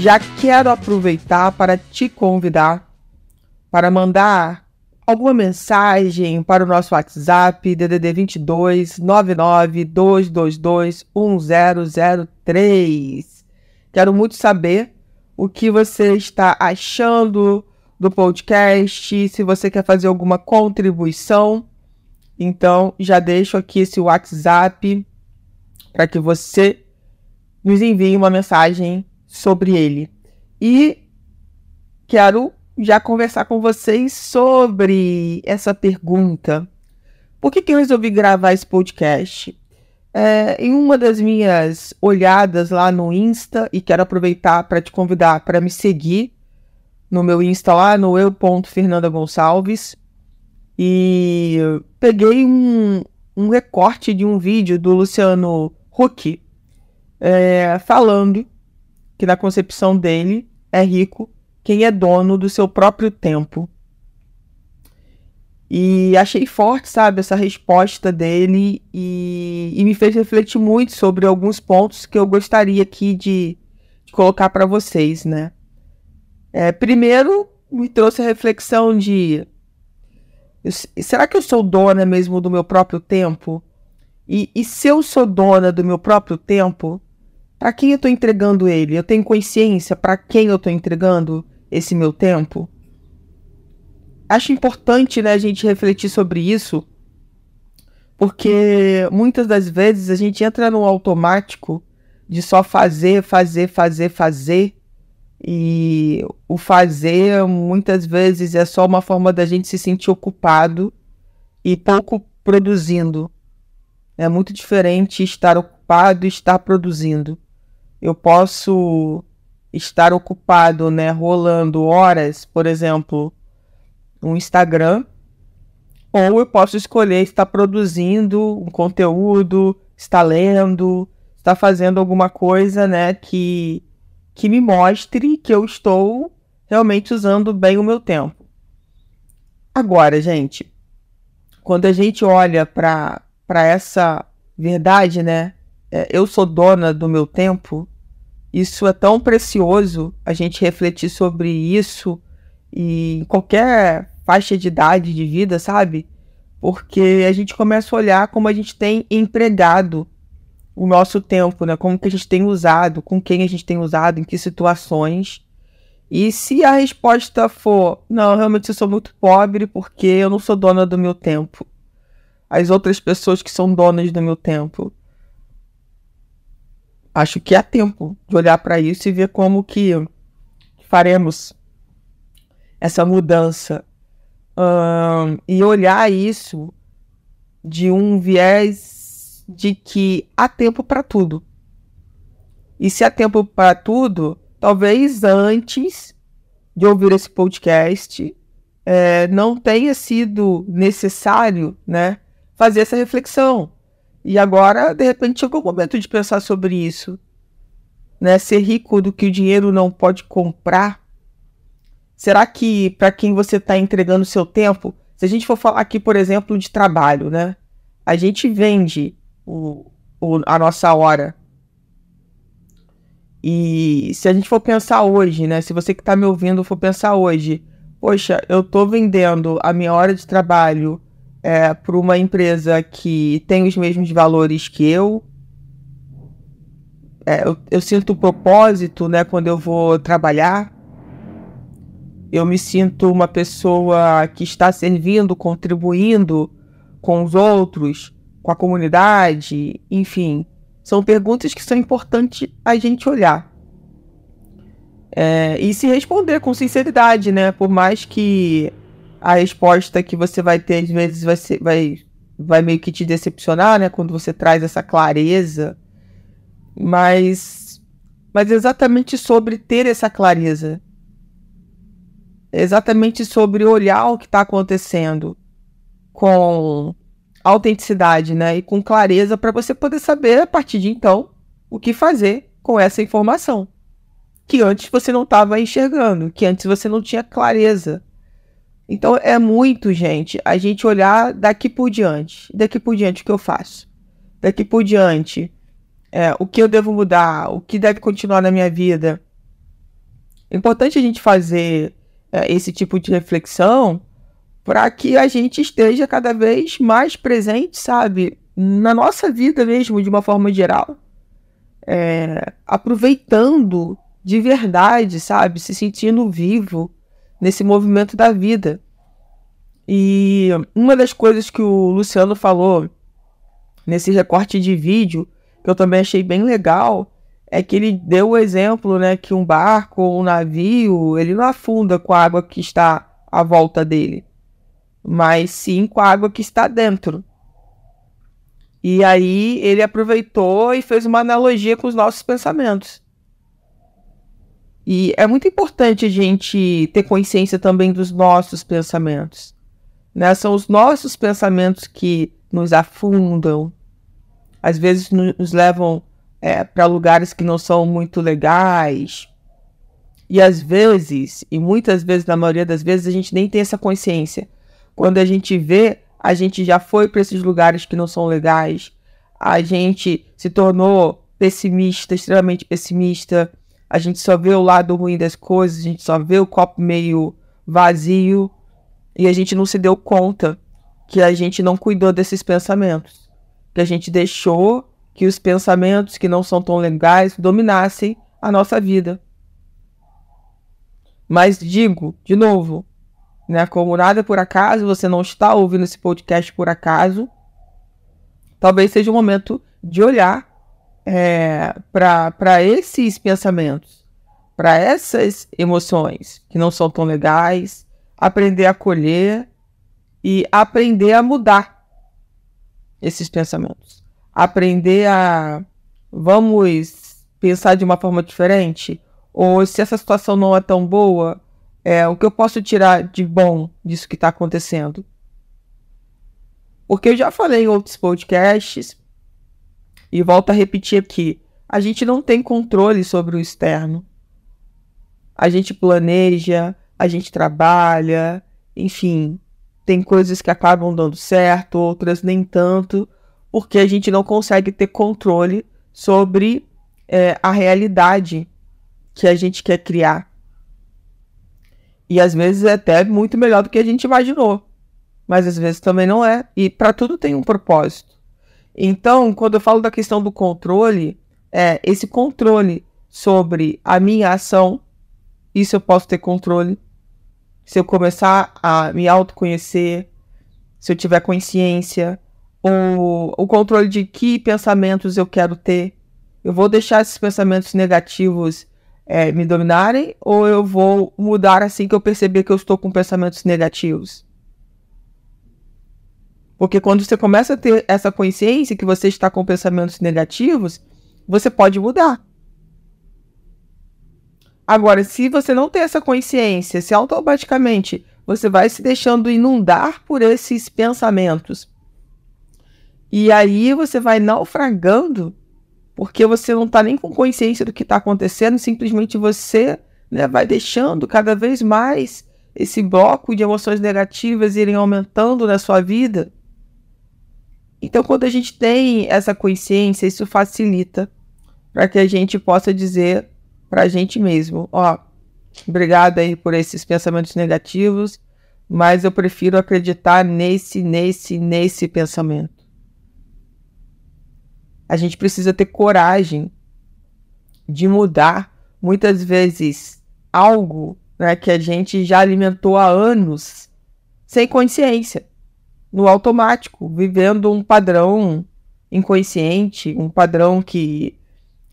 Já quero aproveitar para te convidar para mandar alguma mensagem para o nosso WhatsApp DDD 22 99 222 1003. Quero muito saber o que você está achando do podcast, se você quer fazer alguma contribuição. Então, já deixo aqui esse WhatsApp para que você nos envie uma mensagem sobre ele. E quero já conversar com vocês sobre essa pergunta. Por que, que eu resolvi gravar esse podcast? É, em uma das minhas olhadas lá no Insta, e quero aproveitar para te convidar para me seguir no meu Insta lá, no eu.fernanda Gonçalves, e peguei um, um recorte de um vídeo do Luciano Huck é, falando que na concepção dele é rico quem é dono do seu próprio tempo. E achei forte, sabe, essa resposta dele e, e me fez refletir muito sobre alguns pontos que eu gostaria aqui de, de colocar para vocês, né? É, primeiro, me trouxe a reflexão de será que eu sou dona mesmo do meu próprio tempo? E, e se eu sou dona do meu próprio tempo, para quem eu estou entregando ele? Eu tenho consciência para quem eu estou entregando esse meu tempo? Acho importante né, a gente refletir sobre isso, porque muitas das vezes a gente entra no automático de só fazer, fazer, fazer, fazer. E o fazer muitas vezes é só uma forma da gente se sentir ocupado e pouco produzindo. É muito diferente estar ocupado e estar produzindo eu posso estar ocupado, né, rolando horas, por exemplo, no Instagram, ou eu posso escolher estar produzindo um conteúdo, estar lendo, estar fazendo alguma coisa, né, que que me mostre que eu estou realmente usando bem o meu tempo. Agora, gente, quando a gente olha para essa verdade, né, é, eu sou dona do meu tempo, isso é tão precioso a gente refletir sobre isso e em qualquer faixa de idade de vida, sabe? Porque a gente começa a olhar como a gente tem empregado o nosso tempo, né? Como que a gente tem usado, com quem a gente tem usado, em que situações. E se a resposta for, não, realmente eu sou muito pobre porque eu não sou dona do meu tempo. As outras pessoas que são donas do meu tempo acho que há tempo de olhar para isso e ver como que faremos essa mudança um, e olhar isso de um viés de que há tempo para tudo. E se há tempo para tudo, talvez antes de ouvir esse podcast é, não tenha sido necessário, né, fazer essa reflexão e agora, de repente, chegou o momento de pensar sobre isso. Né? Ser rico do que o dinheiro não pode comprar. Será que para quem você está entregando seu tempo, se a gente for falar aqui, por exemplo, de trabalho, né? A gente vende o, o, a nossa hora. E se a gente for pensar hoje, né? Se você que está me ouvindo for pensar hoje, poxa, eu estou vendendo a minha hora de trabalho é, para uma empresa que tem os mesmos valores que eu. É, eu, eu sinto propósito né, quando eu vou trabalhar. Eu me sinto uma pessoa que está servindo, contribuindo com os outros, com a comunidade, enfim. São perguntas que são importantes a gente olhar. É, e se responder com sinceridade, né? Por mais que a resposta que você vai ter, às vezes, vai, ser, vai, vai meio que te decepcionar, né? Quando você traz essa clareza. Mas mas exatamente sobre ter essa clareza. Exatamente sobre olhar o que está acontecendo com autenticidade, né? E com clareza para você poder saber a partir de então o que fazer com essa informação que antes você não estava enxergando, que antes você não tinha clareza. Então é muito, gente, a gente olhar daqui por diante. Daqui por diante o que eu faço? Daqui por diante é, o que eu devo mudar? O que deve continuar na minha vida? É importante a gente fazer é, esse tipo de reflexão para que a gente esteja cada vez mais presente, sabe? Na nossa vida mesmo, de uma forma geral. É, aproveitando de verdade, sabe? Se sentindo vivo nesse movimento da vida. E uma das coisas que o Luciano falou nesse recorte de vídeo, que eu também achei bem legal, é que ele deu o exemplo, né, que um barco ou um navio, ele não afunda com a água que está à volta dele, mas sim com a água que está dentro. E aí ele aproveitou e fez uma analogia com os nossos pensamentos. E é muito importante a gente ter consciência também dos nossos pensamentos. Né? São os nossos pensamentos que nos afundam, às vezes nos levam é, para lugares que não são muito legais. E às vezes, e muitas vezes, na maioria das vezes, a gente nem tem essa consciência. Quando a gente vê, a gente já foi para esses lugares que não são legais, a gente se tornou pessimista, extremamente pessimista, a gente só vê o lado ruim das coisas, a gente só vê o copo meio vazio e a gente não se deu conta que a gente não cuidou desses pensamentos, que a gente deixou que os pensamentos que não são tão legais dominassem a nossa vida. Mas digo, de novo, né, como nada por acaso, você não está ouvindo esse podcast por acaso. Talvez seja o momento de olhar é, para esses pensamentos, para essas emoções que não são tão legais, aprender a acolher e aprender a mudar esses pensamentos. Aprender a vamos pensar de uma forma diferente? Ou se essa situação não é tão boa, é, o que eu posso tirar de bom disso que está acontecendo? Porque eu já falei em outros podcasts, e volto a repetir aqui: a gente não tem controle sobre o externo. A gente planeja, a gente trabalha, enfim, tem coisas que acabam dando certo, outras nem tanto, porque a gente não consegue ter controle sobre é, a realidade que a gente quer criar. E às vezes é até muito melhor do que a gente imaginou, mas às vezes também não é. E para tudo tem um propósito. Então, quando eu falo da questão do controle, é esse controle sobre a minha ação, isso eu posso ter controle. Se eu começar a me autoconhecer, se eu tiver consciência, ou o controle de que pensamentos eu quero ter. Eu vou deixar esses pensamentos negativos é, me dominarem ou eu vou mudar assim que eu perceber que eu estou com pensamentos negativos? Porque quando você começa a ter essa consciência que você está com pensamentos negativos, você pode mudar. Agora, se você não tem essa consciência, se automaticamente você vai se deixando inundar por esses pensamentos, e aí você vai naufragando, porque você não está nem com consciência do que está acontecendo, simplesmente você né, vai deixando cada vez mais esse bloco de emoções negativas irem aumentando na sua vida. Então, quando a gente tem essa consciência, isso facilita para que a gente possa dizer para a gente mesmo: ó, obrigado aí por esses pensamentos negativos, mas eu prefiro acreditar nesse, nesse, nesse pensamento. A gente precisa ter coragem de mudar muitas vezes algo né, que a gente já alimentou há anos sem consciência no automático, vivendo um padrão inconsciente, um padrão que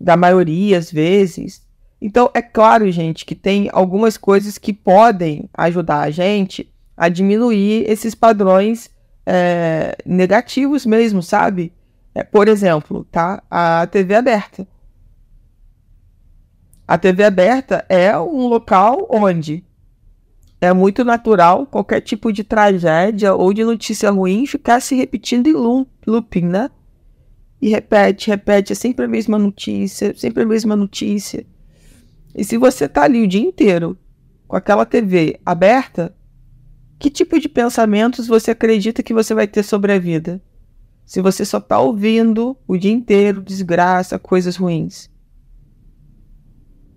da maioria às vezes. Então, é claro, gente, que tem algumas coisas que podem ajudar a gente a diminuir esses padrões é, negativos mesmo, sabe? É, por exemplo, tá? A TV aberta. A TV aberta é um local onde é muito natural qualquer tipo de tragédia ou de notícia ruim ficar se repetindo em looping, né? E repete, repete, é sempre a mesma notícia, sempre a mesma notícia. E se você tá ali o dia inteiro com aquela TV aberta, que tipo de pensamentos você acredita que você vai ter sobre a vida? Se você só tá ouvindo o dia inteiro desgraça, coisas ruins.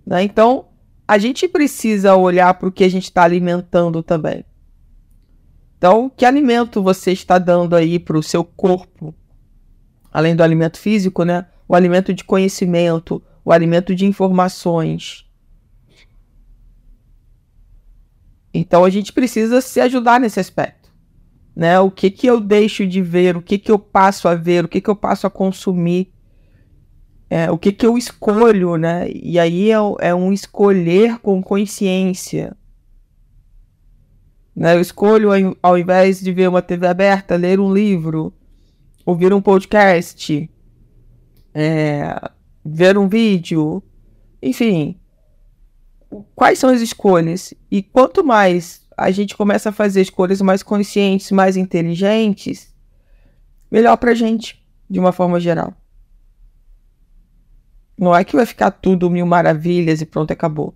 Né? Então, a gente precisa olhar para o que a gente está alimentando também. Então, que alimento você está dando aí para o seu corpo? Além do alimento físico, né? O alimento de conhecimento, o alimento de informações. Então a gente precisa se ajudar nesse aspecto, né? O que que eu deixo de ver, o que que eu passo a ver, o que que eu passo a consumir é, o que, que eu escolho, né? E aí é, é um escolher com consciência. Né? Eu escolho, ao invés de ver uma TV aberta, ler um livro, ouvir um podcast, é, ver um vídeo, enfim. Quais são as escolhas? E quanto mais a gente começa a fazer escolhas mais conscientes, mais inteligentes, melhor pra gente, de uma forma geral. Não é que vai ficar tudo mil maravilhas e pronto, acabou.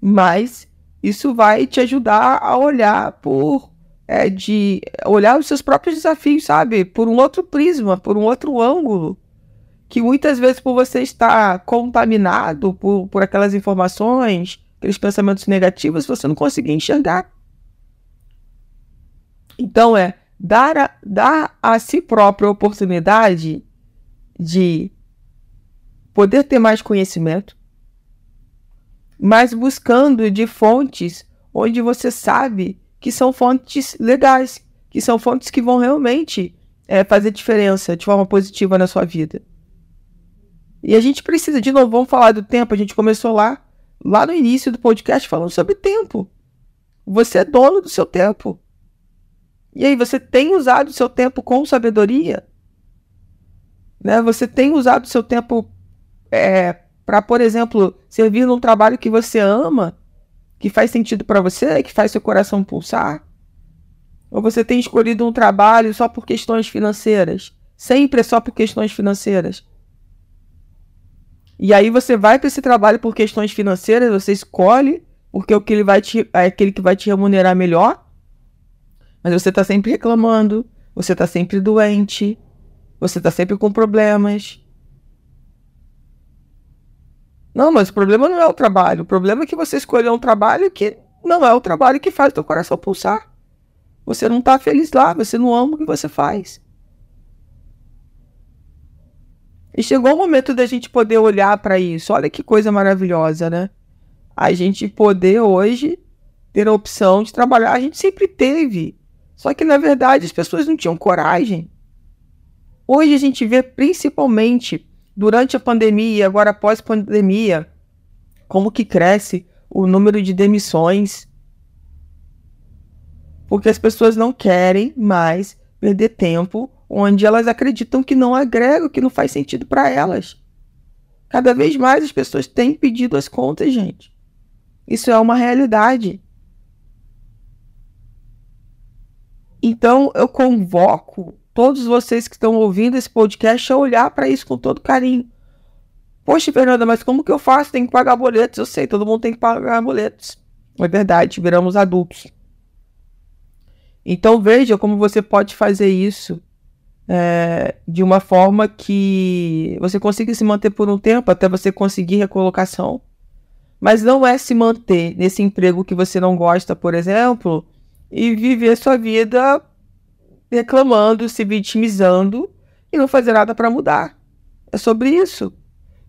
Mas isso vai te ajudar a olhar por é, de olhar os seus próprios desafios, sabe? Por um outro prisma, por um outro ângulo. Que muitas vezes, por você estar contaminado por, por aquelas informações, aqueles pensamentos negativos, você não conseguir enxergar. Então é dar a, dar a si próprio a oportunidade de poder ter mais conhecimento, mas buscando de fontes onde você sabe que são fontes legais, que são fontes que vão realmente é, fazer diferença de forma positiva na sua vida. E a gente precisa, de novo, vamos falar do tempo. A gente começou lá, lá no início do podcast, falando sobre tempo. Você é dono do seu tempo. E aí, você tem usado o seu tempo com sabedoria? Né? Você tem usado o seu tempo é, para, por exemplo, servir num trabalho que você ama, que faz sentido para você, que faz seu coração pulsar? Ou você tem escolhido um trabalho só por questões financeiras? Sempre é só por questões financeiras. E aí você vai para esse trabalho por questões financeiras, você escolhe, porque é o que ele vai te, é aquele que vai te remunerar melhor. Mas você está sempre reclamando, você está sempre doente, você está sempre com problemas, não, mas o problema não é o trabalho. O problema é que você escolheu um trabalho que não é o trabalho que faz o teu coração pulsar. Você não está feliz lá, você não ama o que você faz. E chegou o momento da gente poder olhar para isso. Olha que coisa maravilhosa, né? A gente poder hoje ter a opção de trabalhar. A gente sempre teve. Só que na verdade as pessoas não tinham coragem. Hoje a gente vê principalmente durante a pandemia, agora pós-pandemia, como que cresce o número de demissões. Porque as pessoas não querem mais perder tempo onde elas acreditam que não agrega, que não faz sentido para elas. Cada vez mais as pessoas têm pedido as contas, gente. Isso é uma realidade. Então eu convoco todos vocês que estão ouvindo esse podcast a olhar para isso com todo carinho. Poxa, Fernanda, mas como que eu faço? Tem que pagar boletos. Eu sei, todo mundo tem que pagar boletos. É verdade, viramos adultos. Então veja como você pode fazer isso é, de uma forma que você consiga se manter por um tempo até você conseguir recolocação. Mas não é se manter nesse emprego que você não gosta, por exemplo, e viver sua vida reclamando, se vitimizando e não fazer nada para mudar. É sobre isso.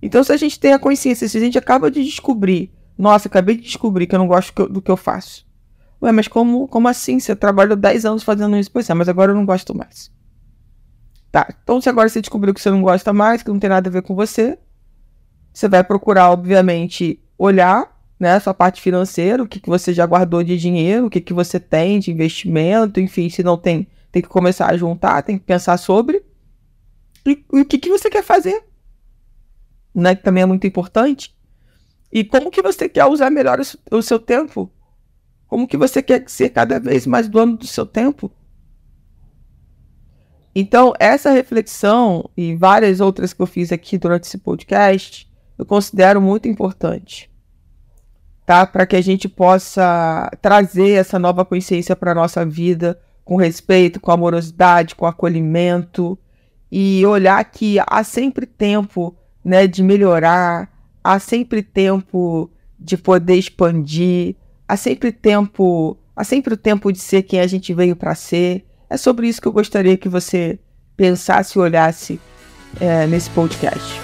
Então, se a gente tem a consciência, se a gente acaba de descobrir, nossa, acabei de descobrir que eu não gosto do que eu faço. Ué, mas como, como assim? Você trabalhou 10 anos fazendo isso? Pois é, mas agora eu não gosto mais. Tá, então se agora você descobriu que você não gosta mais, que não tem nada a ver com você, você vai procurar, obviamente, olhar né, sua parte financeira, o que, que você já guardou de dinheiro, o que, que você tem de investimento, enfim, se não tem tem que começar a juntar, tem que pensar sobre. E, e o que, que você quer fazer? Né, que também é muito importante. E como que você quer usar melhor o seu tempo? Como que você quer ser cada vez mais dono do seu tempo? Então, essa reflexão e várias outras que eu fiz aqui durante esse podcast, eu considero muito importante. Tá? Para que a gente possa trazer essa nova consciência para a nossa vida, com respeito, com amorosidade, com acolhimento, e olhar que há sempre tempo né, de melhorar, há sempre tempo de poder expandir, há sempre tempo, há sempre o tempo de ser quem a gente veio para ser. É sobre isso que eu gostaria que você pensasse e olhasse é, nesse podcast.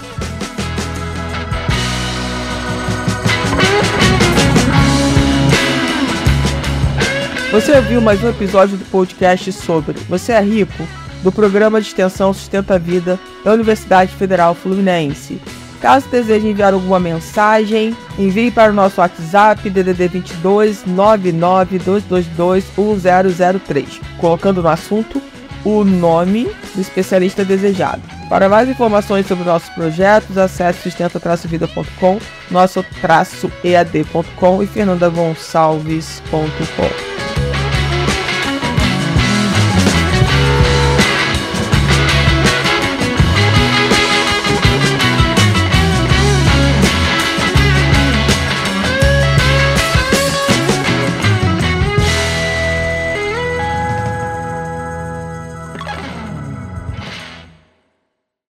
Você ouviu mais um episódio do podcast sobre Você é Rico? do programa de extensão Sustenta a Vida da Universidade Federal Fluminense. Caso deseje enviar alguma mensagem, envie para o nosso WhatsApp DDD 22 99222 1003, colocando no assunto o nome do especialista desejado. Para mais informações sobre nossos projetos, acesse sustenta-vida.com, nosso-ead.com e fernandagonçalves.com.